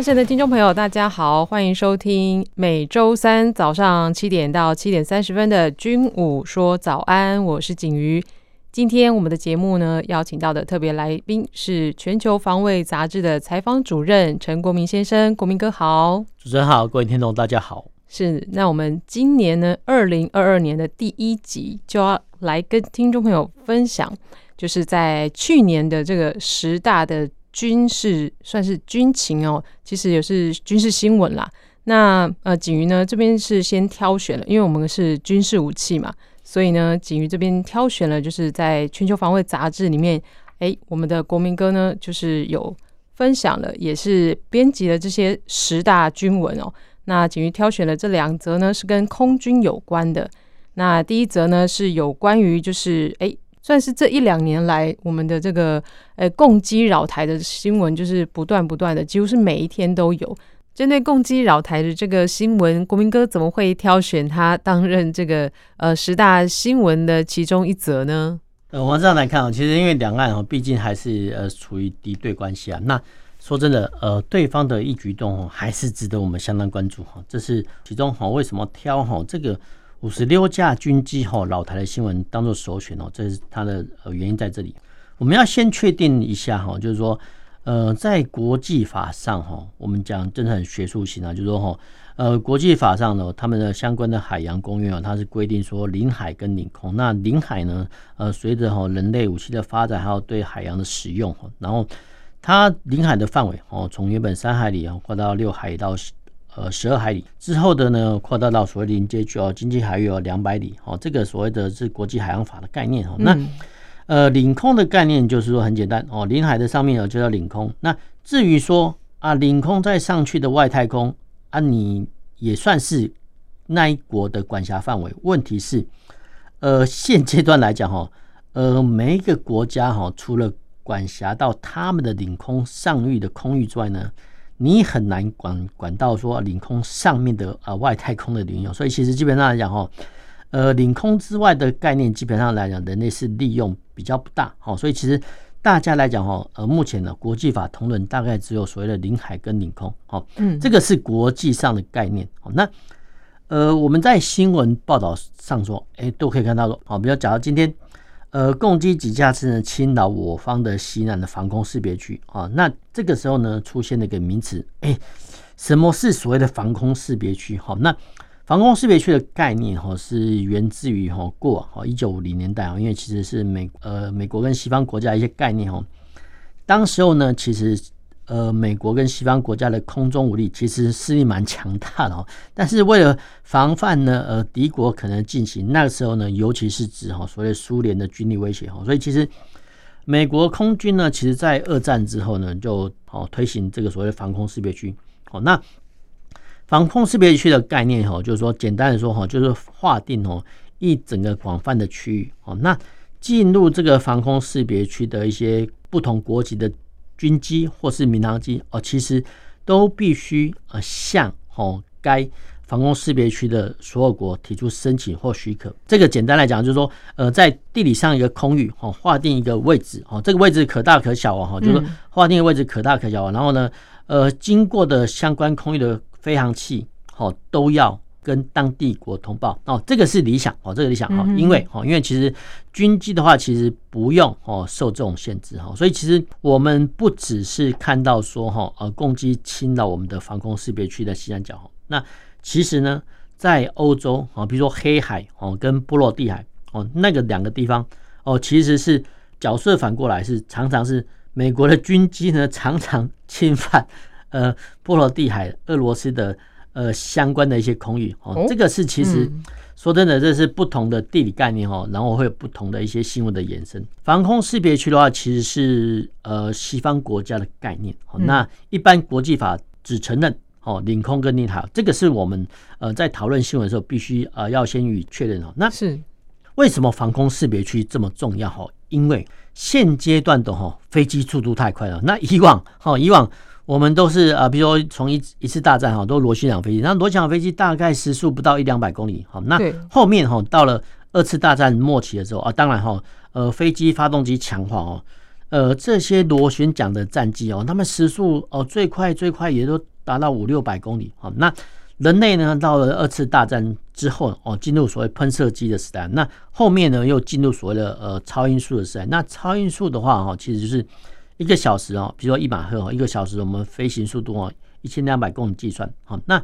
亲爱的听众朋友，大家好，欢迎收听每周三早上七点到七点三十分的《军武说早安》，我是景瑜。今天我们的节目呢，邀请到的特别来宾是《全球防卫杂志》的采访主任陈国民先生，国民哥好。主持人好，各位听众大家好。是，那我们今年呢，二零二二年的第一集就要来跟听众朋友分享，就是在去年的这个十大的。军事算是军情哦，其实也是军事新闻啦。那呃，景瑜呢这边是先挑选了，因为我们是军事武器嘛，所以呢，景瑜这边挑选了，就是在全球防卫杂志里面，哎，我们的国民哥呢就是有分享了，也是编辑了这些十大军文哦。那景瑜挑选了这两则呢，是跟空军有关的。那第一则呢是有关于就是哎。算是这一两年来，我们的这个呃共机扰台的新闻就是不断不断的，几乎是每一天都有。针对共机扰台的这个新闻，国民哥怎么会挑选他担任这个呃十大新闻的其中一则呢？呃，我们这样来看啊，其实因为两岸啊，毕竟还是呃处于敌对关系啊。那说真的，呃，对方的一举动哦，还是值得我们相当关注哈。这是其中哈，为什么挑哈这个？五十六架军机吼老台的新闻当做首选哦，这是它的呃原因在这里。我们要先确定一下哈，就是说呃在国际法上哈，我们讲真的很学术性啊，就是说哈呃国际法上呢，他们的相关的海洋公约啊，它是规定说领海跟领空。那领海呢，呃随着哈人类武器的发展，还有对海洋的使用，然后它领海的范围哦，从原本三海里啊扩到六海到。呃，十二海里之后的呢，扩大到所谓临接区哦，经济海域哦两百里哦，这个所谓的是国际海洋法的概念哦。那呃，领空的概念就是说很简单哦，领海的上面有就叫领空。那至于说啊，领空再上去的外太空啊，你也算是那一国的管辖范围。问题是，呃，现阶段来讲哈，呃，每一个国家哈，除了管辖到他们的领空上域的空域之外呢，你很难管管到说领空上面的呃外太空的领域，所以其实基本上来讲哦，呃领空之外的概念基本上来讲，人类是利用比较不大，好，所以其实大家来讲哈，呃目前呢国际法同伦大概只有所谓的领海跟领空，好，嗯，这个是国际上的概念，好，那呃我们在新闻报道上说，哎都可以看到说，好，比如假如今天。呃，共机几架次呢侵扰我方的西南的防空识别区啊？那这个时候呢，出现了一个名词，哎、什么是所谓的防空识别区？好，那防空识别区的概念哈，是源自于哈过往哈一九五零年代啊，因为其实是美呃美国跟西方国家一些概念哈，当时候呢，其实。呃，美国跟西方国家的空中武力其实势力蛮强大的哦，但是为了防范呢，呃，敌国可能进行那个时候呢，尤其是指哈所谓苏联的军力威胁哈，所以其实美国空军呢，其实在二战之后呢，就哦推行这个所谓的防空识别区。哦，那防空识别区的概念哈，就是说简单的说哈，就是划定哦一整个广泛的区域哦，那进入这个防空识别区的一些不同国籍的。军机或是民航机哦，其实都必须呃向哦该防空识别区的所有国提出申请或许可。这个简单来讲就是说，呃，在地理上一个空域哦，划定一个位置哦，这个位置可大可小啊哈，就是划定的位置可大可小。然后呢，呃，经过的相关空域的飞行器哦都要。跟当地国通报哦，这个是理想哦，这个理想哈，因为哦，因为其实军机的话，其实不用哦受这种限制哈，所以其实我们不只是看到说哈，呃，攻击侵扰我们的防空识别区的西南角，那其实呢，在欧洲啊，比如说黑海哦，跟波罗的海哦，那个两个地方哦，其实是角色反过来，是常常是美国的军机呢，常常侵犯呃波罗的海俄罗斯的。呃，相关的一些空域哦，这个是其实说真的，这是不同的地理概念哦，然后会有不同的一些新闻的延伸。防空识别区的话，其实是呃西方国家的概念哦。那一般国际法只承认哦，领空跟领海，这个是我们呃在讨论新闻的时候必须呃要先予以确认哦。那是为什么防空识别区这么重要？哈，因为现阶段的哈飞机速度太快了。那以往哈以往我们都是啊，比如说从一一次大战哈，都螺旋桨飞机，那螺旋桨飞机大概时速不到一两百公里。好，那后面哈到了二次大战末期的时候啊，当然哈呃飞机发动机强化哦。呃，这些螺旋桨的战机哦，他们时速哦最快最快也都达到五六百公里。好，那人类呢，到了二次大战之后哦，进入所谓喷射机的时代。那后面呢，又进入所谓的呃超音速的时代。那超音速的话哈，其实就是一个小时哦，比如说一马赫哦，一个小时我们飞行速度哦一千两百公里计算。好，那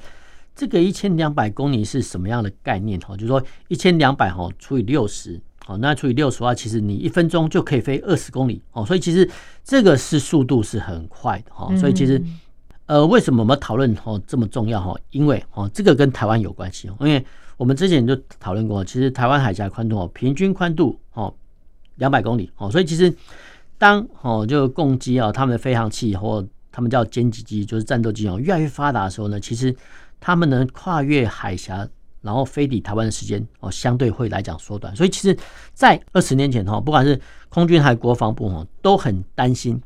这个一千两百公里是什么样的概念？哈，就是说一千两百哈除以六十。好，那除以六十的话，其实你一分钟就可以飞二十公里哦，所以其实这个是速度是很快的哈。所以其实呃，为什么我们讨论哦这么重要哈？因为哦，这个跟台湾有关系哦，因为我们之前就讨论过，其实台湾海峡宽度哦，平均宽度哦两百公里哦，所以其实当哦就共机啊，他们的飞行器或他们叫歼击机，就是战斗机哦，越来越发达的时候呢，其实他们能跨越海峡。然后飞抵台湾的时间哦，相对会来讲缩短，所以其实，在二十年前哈，不管是空军还是国防部哈，都很担心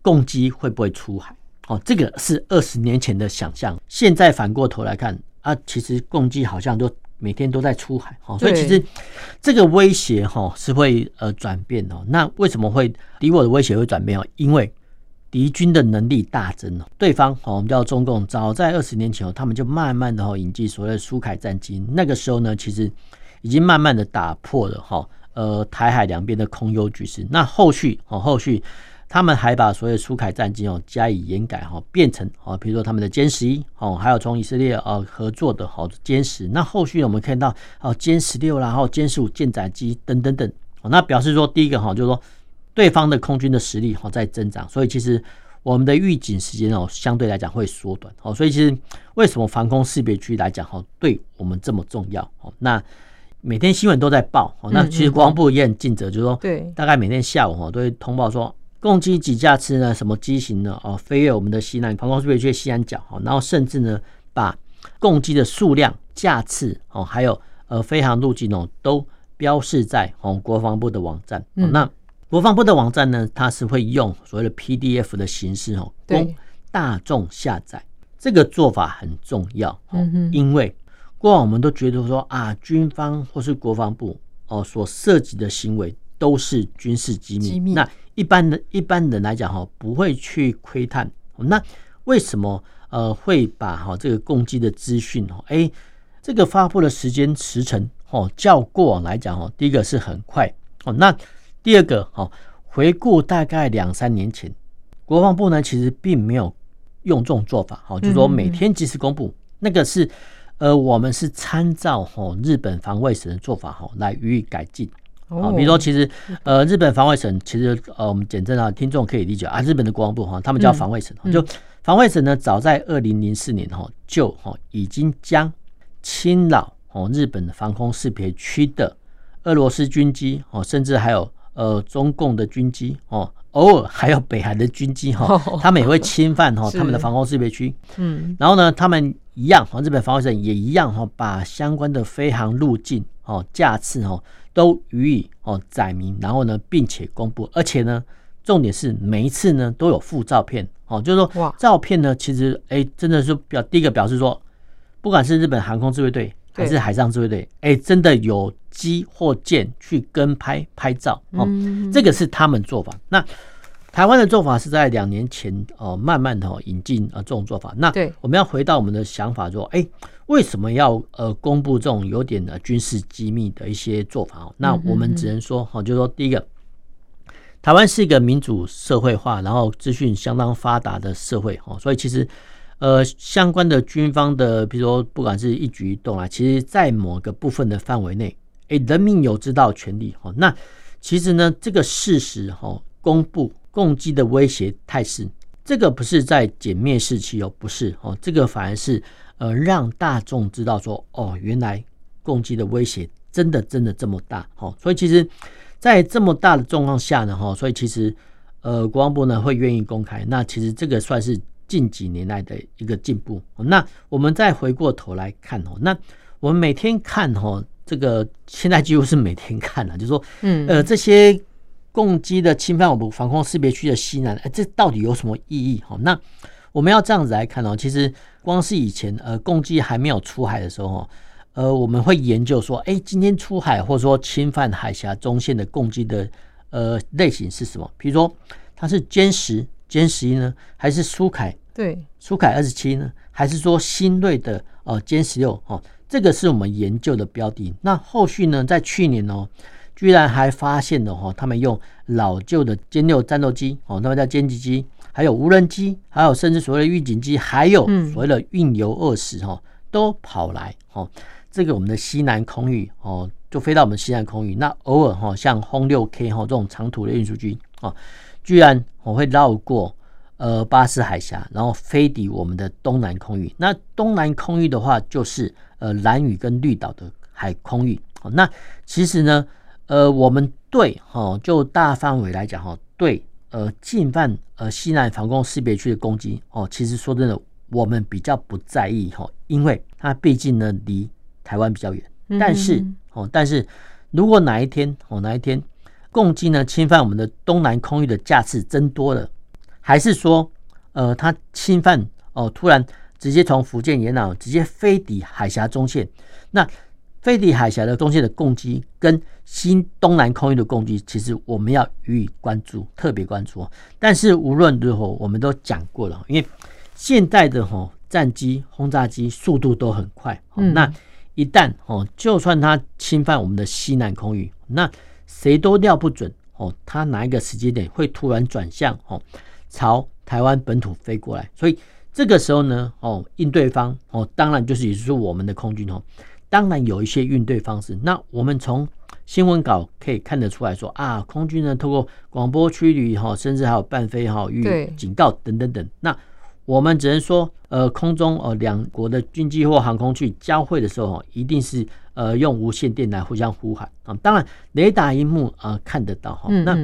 共机会不会出海哦。这个是二十年前的想象，现在反过头来看啊，其实共机好像都每天都在出海哦，所以其实这个威胁哈是会呃转变的。那为什么会敌我的威胁会转变哦？因为敌军的能力大增了，对方哦，我们叫中共，早在二十年前哦，他们就慢慢的哈引进所谓的苏凯战机，那个时候呢，其实已经慢慢的打破了哈呃台海两边的空优局势。那后续哦，后续他们还把所有苏凯战机哦加以延改哈，变成哦，比如说他们的歼十一哦，还有从以色列呃合作的好歼十。那后续我们看到哦歼十六，然后歼十五舰载机等等等，那表示说第一个哈就是说。对方的空军的实力哈在增长，所以其实我们的预警时间哦相对来讲会缩短哦，所以其实为什么防空识别区来讲哈对我们这么重要哦？那每天新闻都在报哦，那其实国防部也很尽责，就是说对，大概每天下午哈都会通报说共机几架次呢，什么机型呢哦飞越我们的西南防空识别区的西南角哈，然后甚至呢把共机的数量架次哦还有呃飞航路径哦都标示在哦国防部的网站那。国防部的网站呢，它是会用所谓的 PDF 的形式哦，供大众下载。这个做法很重要哦，因为过往我们都觉得说啊，军方或是国防部哦所涉及的行为都是军事机密。那一般的一般人来讲哈，不会去窥探。那为什么呃会把哈这个攻击的资讯哦，哎，这个发布的时间时程哦，较过往来讲哦，第一个是很快哦，那。第二个，哈，回顾大概两三年前，国防部呢其实并没有用这种做法，哈，就是说每天及时公布，那个是，呃，我们是参照哈日本防卫省的做法，哈，来予以改进，啊，比如说其实，呃，日本防卫省其实，呃，我们简称啊，听众可以理解啊，日本的国防部哈，他们叫防卫省，就防卫省呢，早在二零零四年哈就哈已经将侵扰哦日本的防空识别区的俄罗斯军机哦，甚至还有。呃，中共的军机哦，偶尔还有北韩的军机哈，他们也会侵犯哈 他们的防空识别区。嗯，然后呢，他们一样，日本防卫省也一样哈，把相关的飞航路径哦、架次哦都予以哦载明，然后呢，并且公布，而且呢，重点是每一次呢都有附照片哦，就是说照片呢，其实哎，真的是表第一个表示说，不管是日本航空自卫队。还是海上自卫队，哎，真的有机或舰去跟拍拍照哦，这个是他们做法。那台湾的做法是在两年前哦，慢慢的引进啊这种做法。那我们要回到我们的想法说，哎，为什么要呃公布这种有点的军事机密的一些做法哦？那我们只能说哈，就是说第一个，台湾是一个民主社会化，然后资讯相当发达的社会哦，所以其实。呃，相关的军方的，比如说不管是一举一动啊，其实，在某个部分的范围内，诶，人民有知道权利哈。那其实呢，这个事实哈，公布共机的威胁态势，这个不是在减灭士气哦，不是哦，这个反而是呃，让大众知道说，哦，原来攻击的威胁真的真的这么大哦。所以其实，在这么大的状况下呢哈，所以其实呃，国防部呢会愿意公开，那其实这个算是。近几年来的一个进步。那我们再回过头来看哦，那我们每天看哦，这个现在几乎是每天看了，就是说，嗯，呃，这些共机的侵犯我们防空识别区的西南，哎，这到底有什么意义？哈，那我们要这样子来看哦，其实光是以前呃，共机还没有出海的时候，呃，我们会研究说，哎，今天出海或者说侵犯海峡中线的共机的呃类型是什么？比如说它是歼十、歼十一呢，还是苏凯？对，苏凯二十七呢，还是说新锐的呃歼十六？哦，这个是我们研究的标的。那后续呢，在去年哦，居然还发现了哈，他们用老旧的歼六战斗机哦，他们叫歼击机，还有无人机，还有甚至所谓的预警机，还有所谓的运油二十哈，都跑来哦。这个我们的西南空域哦，就飞到我们西南空域。那偶尔哈，像轰六 K 哈这种长途的运输机哦，居然我会绕过呃巴士海峡，然后飞抵我们的东南空域。那东南空域的话，就是呃蓝屿跟绿岛的海空域。哦，那其实呢，呃，我们对哈就大范围来讲哈，对呃进犯呃西南防空识别区的攻击哦，其实说真的，我们比较不在意哈，因为它毕竟呢离台湾比较远，但是哦，但是如果哪一天哦，哪一天共机呢侵犯我们的东南空域的架次增多了，还是说呃，它侵犯哦，突然直接从福建沿岸直接飞抵海峡中线，那飞抵海峡的中线的攻击跟新东南空域的攻击，其实我们要予以关注，特别关注。但是无论如何，我们都讲过了，因为现在的哈战机轰炸机速度都很快，那。一旦哦，就算它侵犯我们的西南空域，那谁都料不准哦，它哪一个时间点会突然转向哦，朝台湾本土飞过来。所以这个时候呢，哦，应对方哦，当然就是也就是我们的空军哦，当然有一些应对方式。那我们从新闻稿可以看得出来说啊，空军呢透过广播驱离哈，甚至还有伴飞哈与警告等等等。那我们只能说，呃，空中呃两国的军机或航空去交汇的时候，一定是呃用无线电来互相呼喊啊。当然，雷达荧幕啊看得到哈。那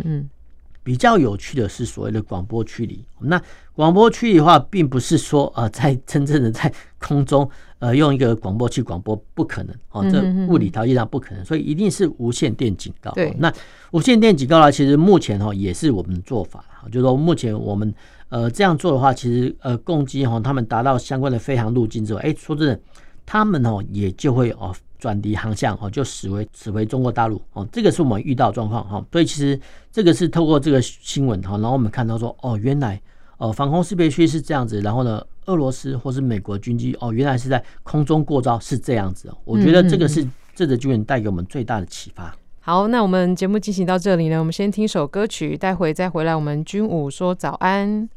比较有趣的是所谓的广播驱离。那广播驱离的话，并不是说呃在 真正的在空中呃用一个广播器广播，不可能哦，这物理条件上不可能，所以一定是无线电警告。对，那无线电警告呢，其实目前哈也是我们的做法，就是说目前我们。呃，这样做的话，其实呃，共机哈，他们达到相关的飞航路径之后，哎，说真的，他们哦也就会哦转离航向哦，就驶回驶回中国大陆哦，这个是我们遇到状况哈。所以其实这个是透过这个新闻哈，然后我们看到说哦，原来哦防空识别区是这样子，然后呢，俄罗斯或是美国军机哦，原来是在空中过招是这样子哦。我觉得这个是这个新闻带给我们最大的启发。好，那我们节目进行到这里呢，我们先听首歌曲，待会再回来，我们军武说早安。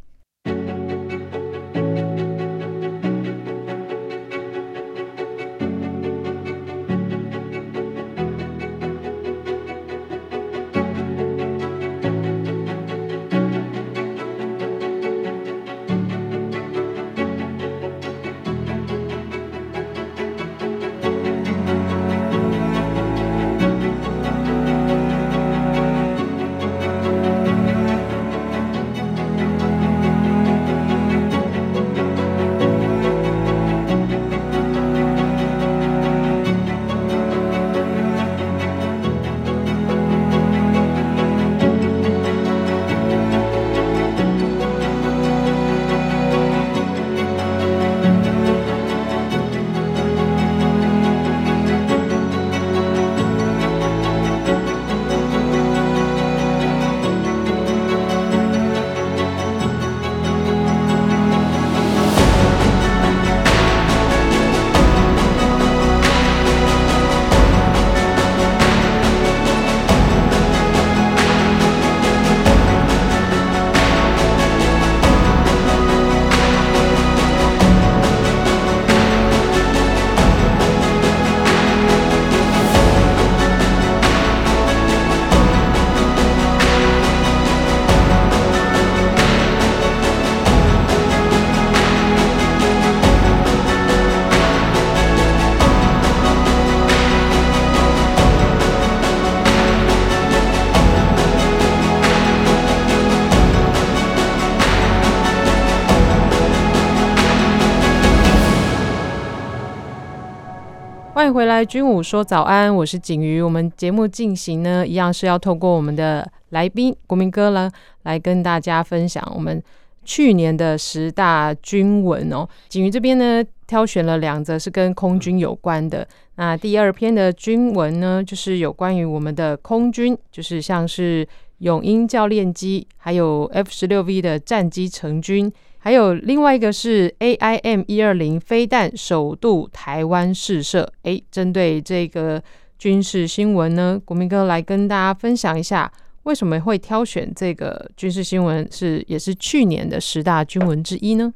回来，军武说早安，我是景瑜。我们节目进行呢，一样是要透过我们的来宾国民哥呢，来跟大家分享我们去年的十大军文哦。景瑜这边呢，挑选了两则是跟空军有关的。那第二篇的军文呢，就是有关于我们的空军，就是像是勇鹰教练机，还有 F 十六 V 的战机成军。还有另外一个是 AIM 一二零飞弹首度台湾试射，诶，针对这个军事新闻呢，国民哥来跟大家分享一下，为什么会挑选这个军事新闻是也是去年的十大军闻之一呢？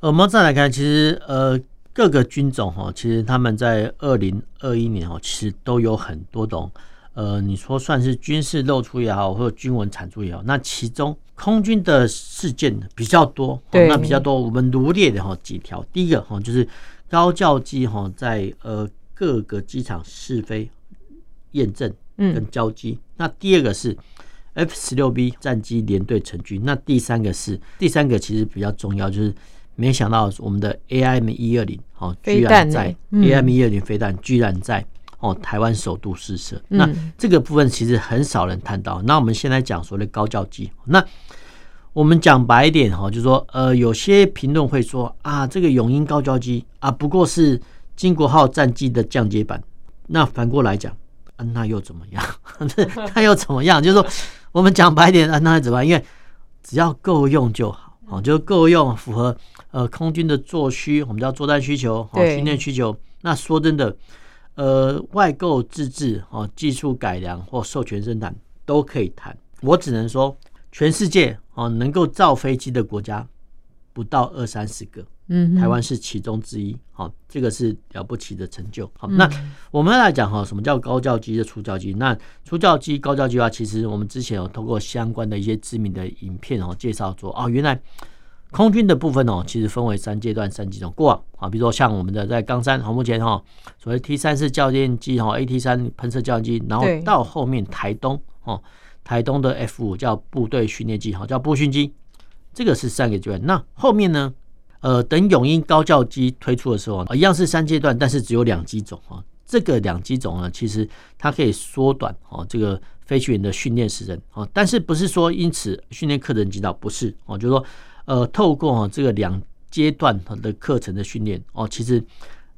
我们再来看，其实呃各个军种哈，其实他们在二零二一年哦，其实都有很多种。呃，你说算是军事露出也好，或者军文产出也好，那其中空军的事件比较多，对，那比较多，我们罗列的哈几条。第一个哈就是高教机哈在呃各个机场试飞验证跟交机。嗯、那第二个是 F 十六 B 战机联队成军。那第三个是第三个其实比较重要，就是没想到我们的 AIM 一二零哦，居然在 AIM 一二零飞弹居然在。哦，台湾首度试射，那这个部分其实很少人谈到。那我们现在讲所谓的高教机，那我们讲白一点哈，就是说，呃，有些评论会说啊，这个永鹰高教机啊，不过是金国号战机的降阶版。那反过来讲，啊，那又怎么样？那又怎么样？就是说，我们讲白一点，啊，那又怎么样？因为只要够用就好，哦，就够用，符合呃空军的作需，我们叫作战需求，哦，训练需求。那说真的。呃，外购自制哦，技术改良或授权生产都可以谈。我只能说，全世界哦能够造飞机的国家不到二三十个，嗯，台湾是其中之一。好，这个是了不起的成就。好，那我们来讲哈，什么叫高教机的初教机？那初教机、高教机的话，其实我们之前有通过相关的一些知名的影片哦介绍说，哦，原来。空军的部分哦，其实分为三阶段、三机种。过往啊，比如说像我们的在冈山，好目前哈，所谓 T 三式教练机哈，AT 三喷射教练机，然后到后面台东哦，台东的 F 五叫部队训练机哈，叫步训机，这个是三个阶段。那后面呢，呃，等永鹰高教机推出的时候，一样是三阶段，但是只有两机种啊。这个两机种呢，其实它可以缩短哦，这个飞行员的训练时程哦，但是不是说因此训练课程减少，不是哦，就是说。呃，透过这个两阶段的课程的训练哦，其实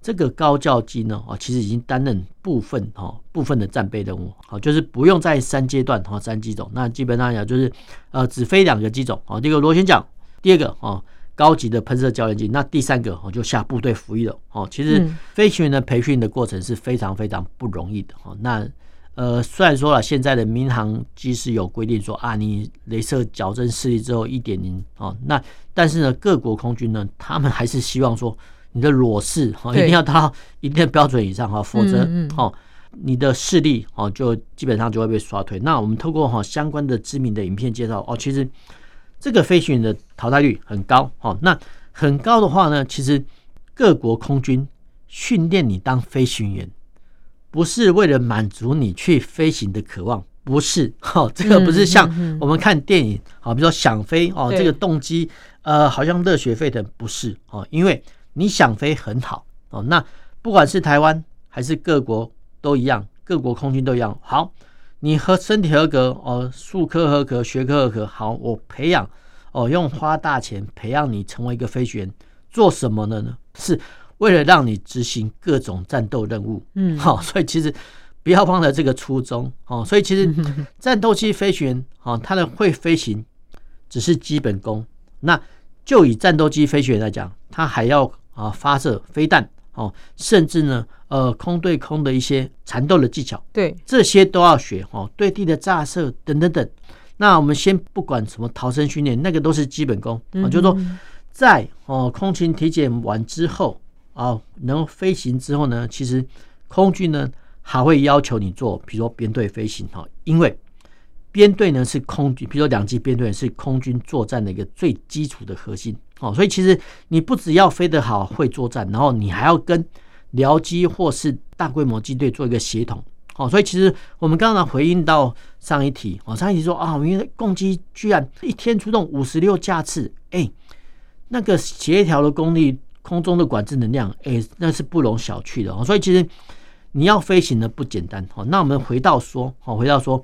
这个高教机呢哦，其实已经担任部分哈部分的战备任务，好，就是不用在三阶段哈三机种，那基本上讲就是呃只飞两个机种哦，第一个螺旋桨，第二个哦高级的喷射教练机，那第三个哦就下部队服役了哦，其实飞行员的培训的过程是非常非常不容易的哦，那。呃，虽然说了，现在的民航机师有规定说啊，你镭射矫正视力之后一点零哦，那但是呢，各国空军呢，他们还是希望说你的裸视哦一定要达到 一定的标准以上哈，否则哦你的视力哦就基本上就会被刷退。那我们透过哈相关的知名的影片介绍哦，其实这个飞行员的淘汰率很高哦，那很高的话呢，其实各国空军训练你当飞行员。不是为了满足你去飞行的渴望，不是，哈，这个不是像我们看电影，好，比如说想飞哦，这个动机，呃，好像热血沸腾，不是哦，因为你想飞很好哦，那不管是台湾还是各国都一样，各国空军都一样，好，你和身体合格哦，术科合格，学科合格，好，我培养哦，用花大钱培养你成为一个飞行员，做什么的呢？是。为了让你执行各种战斗任务，嗯，好，所以其实不要忘了这个初衷哦。所以其实 战斗机飞行员哦，他的会飞行只是基本功。那就以战斗机飞行员来讲，他还要啊发射飞弹哦，甚至呢呃空对空的一些缠斗的技巧，对，这些都要学哦。对地的炸射等等等。那我们先不管什么逃生训练，那个都是基本功啊。就是说在哦空勤体检完之后。哦，能飞行之后呢，其实空军呢还会要求你做，比如说编队飞行哈，因为编队呢是空军，比如说两机编队是空军作战的一个最基础的核心哦，所以其实你不只要飞得好会作战，然后你还要跟僚机或是大规模机队做一个协同哦，所以其实我们刚刚回应到上一题哦，上一题说啊，因为共机居然一天出动五十六架次，哎，那个协调的功力。空中的管制能量，哎、欸，那是不容小觑的哦。所以其实你要飞行呢不简单。哦，那我们回到说，哦，回到说，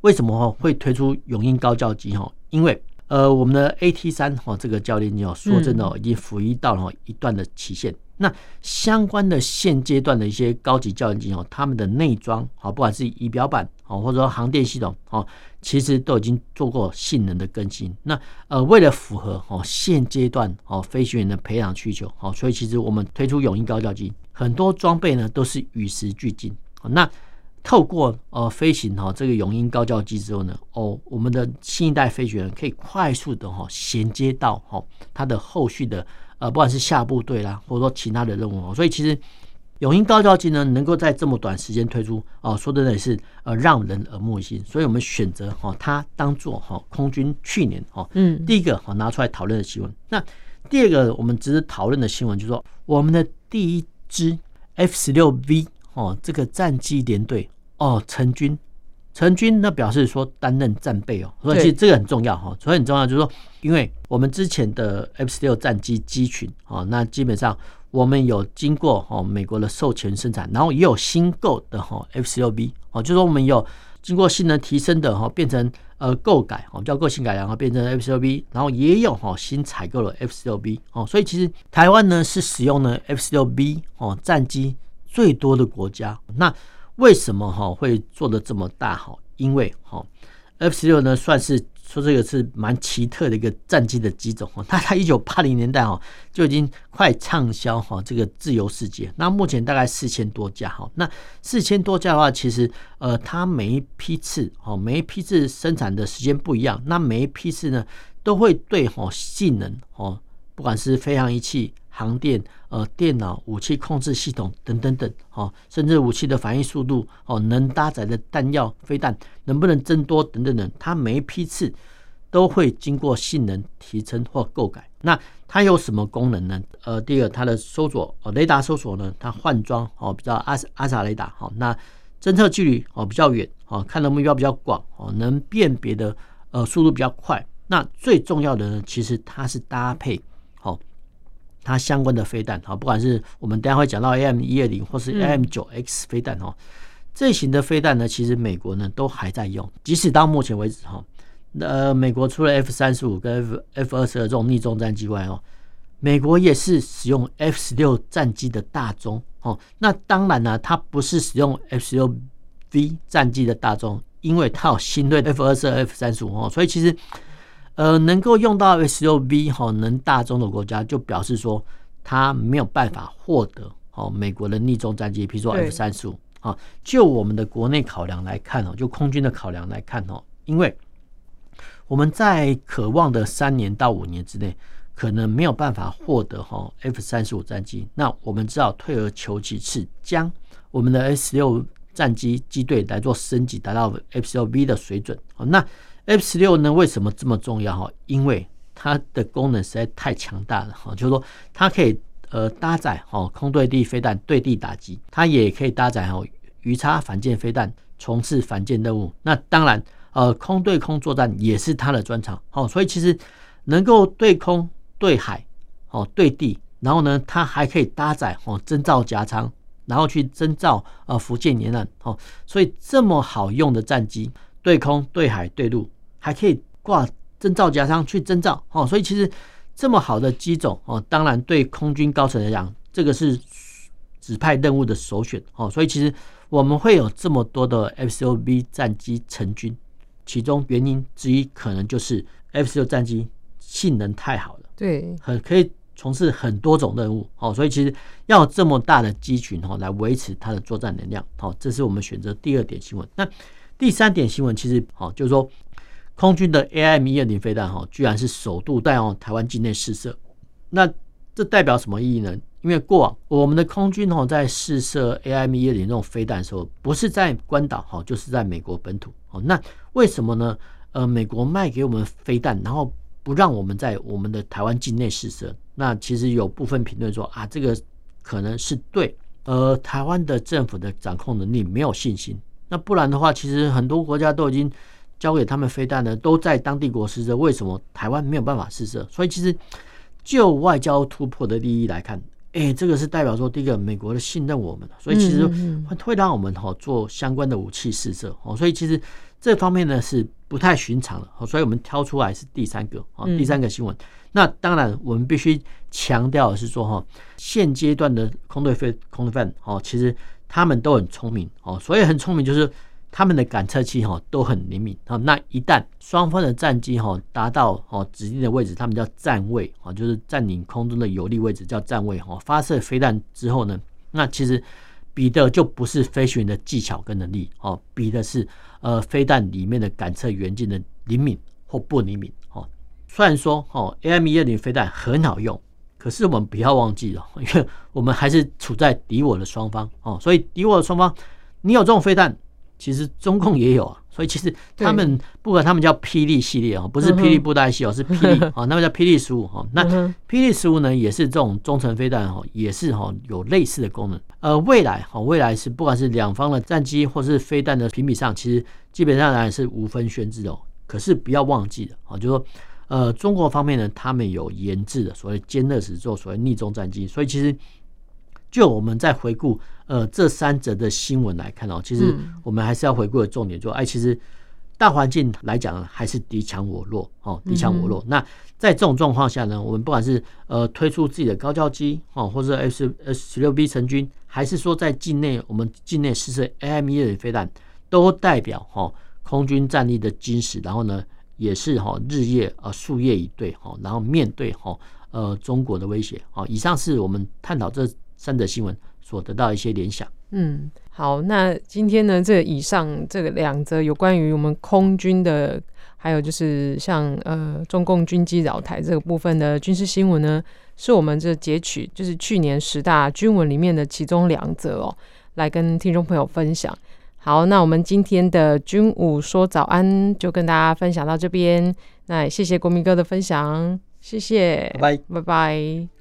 为什么会推出永鹰高教机？哈，因为呃，我们的 AT 三哈这个教练机哦，说真的哦，已经服役到了一段的期限。那相关的现阶段的一些高级教练机哦，他们的内装好，不管是仪表板哦，或者说航电系统哦，其实都已经做过性能的更新。那呃，为了符合哦现阶段哦飞行员的培养需求哦，所以其实我们推出永鹰高教机，很多装备呢都是与时俱进。那透过呃飞行哈这个永鹰高教机之后呢，哦，我们的新一代飞行员可以快速的哈衔接到哈它的后续的。呃，不管是下部队啦，或者说其他的任务，所以其实永鹰高教机呢，能够在这么短时间推出，哦，说真的也是呃让人耳目一新。所以我们选择哈它当做哈空军去年哈嗯第一个哈拿出来讨论的新闻。那第二个我们值得讨论的新闻就是说，我们的第一支 F 十六 V 哦这个战机联队哦成军。成军，那表示说担任战备哦，所以其实这个很重要哈。所以很重要就是说，因为我们之前的 F 十六战机机群哦，那基本上我们有经过哦美国的授权生产，然后也有新购的哈 F 十六 B 哦，就是说我们有经过性能提升的哈，变成呃购改哦，叫购性改良，然后变成 F 十六 B，然后也有哈新采购了 F 十六 B 哦，所以其实台湾呢是使用呢 F 十六 B 哦战机最多的国家。那为什么哈会做的这么大哈？因为哈 F 十六呢算是说这个是蛮奇特的一个战机的机种哈，它在一九八零年代哈就已经快畅销哈这个自由世界。那目前大概四千多架哈，那四千多架的话，其实呃它每一批次哦每一批次生产的时间不一样，那每一批次呢都会对哈性能哦不管是飞行仪器。航电、呃，电脑、武器控制系统等等等，哦，甚至武器的反应速度，哦，能搭载的弹药、飞弹能不能增多等等等，它每一批次都会经过性能提升或购改。那它有什么功能呢？呃，第二，它的搜索，哦，雷达搜索呢，它换装哦，比较阿阿萨雷达，哦，那侦测距离哦比较远，哦，看的目标比较广，哦，能辨别的呃速度比较快。那最重要的呢，其实它是搭配。它相关的飞弹，哈，不管是我们等下会讲到 AM 一二零或是 AM 九 X 飞弹，哦，这型的飞弹呢，其实美国呢都还在用，即使到目前为止，哈，呃，美国除了 F 三十五跟 F F 二十二这种逆中战机外，哦，美国也是使用 F 十六战机的大宗，哦，那当然呢，它不是使用 F 十六 V 战机的大宗，因为它有新锐 F 二十二、F 三十五，哦，所以其实。呃，能够用到 SUV 哈能大宗的国家，就表示说它没有办法获得哦美国的逆中战机，比如说 F 三十五啊。就我们的国内考量来看哦，就空军的考量来看哦，因为我们在渴望的三年到五年之内，可能没有办法获得哈 F 三十五战机，那我们只好退而求其次，将我们的 S 六战机机队来做升级，达到 F 16 V 的水准。哦，那。F 十六呢？为什么这么重要哈？因为它的功能实在太强大了哈，就是说它可以呃搭载哈空对地飞弹对地打击，它也可以搭载哈鱼叉反舰飞弹从事反舰任务。那当然呃空对空作战也是它的专长哦，所以其实能够对空对海哦对地，然后呢它还可以搭载哦增造夹舱，然后去增造呃福建沿岸哦，所以这么好用的战机。对空、对海、对陆，还可以挂征兆夹上去征兆哦，所以其实这么好的机种哦，当然对空军高层来讲，这个是指派任务的首选哦。所以其实我们会有这么多的 f 十六 b 战机成军，其中原因之一可能就是 F 十六战机性能太好了，对，很可以从事很多种任务哦。所以其实要有这么大的机群哦，来维持它的作战能量哦，这是我们选择第二点新闻。那第三点新闻其实好，就是说空军的 AIM 一二零飞弹哈，居然是首度在台湾境内试射。那这代表什么意义呢？因为过往我们的空军哈在试射 AIM 一二零这种飞弹的时候，不是在关岛哈，就是在美国本土。哦，那为什么呢？呃，美国卖给我们飞弹，然后不让我们在我们的台湾境内试射？那其实有部分评论说啊，这个可能是对呃台湾的政府的掌控能力没有信心。那不然的话，其实很多国家都已经交给他们飞弹了，都在当地国试射。为什么台湾没有办法试射？所以其实就外交突破的利益来看哎、欸，这个是代表说，第一个美国的信任我们，所以其实会会让我们哈做相关的武器试射哦，所以其实这方面呢是不太寻常的，所以我们挑出来是第三个啊，第三个新闻。那当然，我们必须强调的是说哈，现阶段的空对飞空对犯哦，其实他们都很聪明哦，所以很聪明就是。他们的感测器哈都很灵敏啊，那一旦双方的战机哈达到哦指定的位置，他们叫站位啊，就是占领空中的有利位置叫站位哈。发射飞弹之后呢，那其实比的就不是飞行员的技巧跟能力哦，比的是呃飞弹里面的感测元件的灵敏或不灵敏哦。虽然说哦 AM 一二零飞弹很好用，可是我们不要忘记了，因为我们还是处在敌我的双方哦，所以敌我的双方，你有这种飞弹。其实中共也有啊，所以其实他们不管他们叫霹雳系列啊，不是霹雳布袋戏哦，是霹雳啊，那么叫霹雳十五哈。那霹雳十五呢，也是这种中程飞弹哈，也是哈有类似的功能。呃，未来哈，未来是不管是两方的战机或是飞弹的评比上，其实基本上来是无分轩輊哦。可是不要忘记了啊，就是说呃，中国方面呢，他们有研制的所谓歼二十做所谓逆中战机，所以其实。就我们在回顾呃这三则的新闻来看哦，其实我们还是要回顾的重点就，哎，其实大环境来讲还是敌强我弱哦，敌强我弱。那在这种状况下呢，我们不管是呃推出自己的高教机哦，或者 S S 十六 B 成军，还是说在境内我们境内试射 AIM 一二零飞弹，都代表哈空军战力的精实，然后呢也是哈日夜呃夙夜以对哈，然后面对哈呃中国的威胁啊。以上是我们探讨这。三则新闻所得到一些联想。嗯，好，那今天呢，这以上这个两则有关于我们空军的，还有就是像呃中共军机扰台这个部分的军事新闻呢，是我们这截取就是去年十大军文里面的其中两则哦，来跟听众朋友分享。好，那我们今天的军武说早安就跟大家分享到这边，那也谢谢国民哥的分享，谢谢，拜拜，拜拜。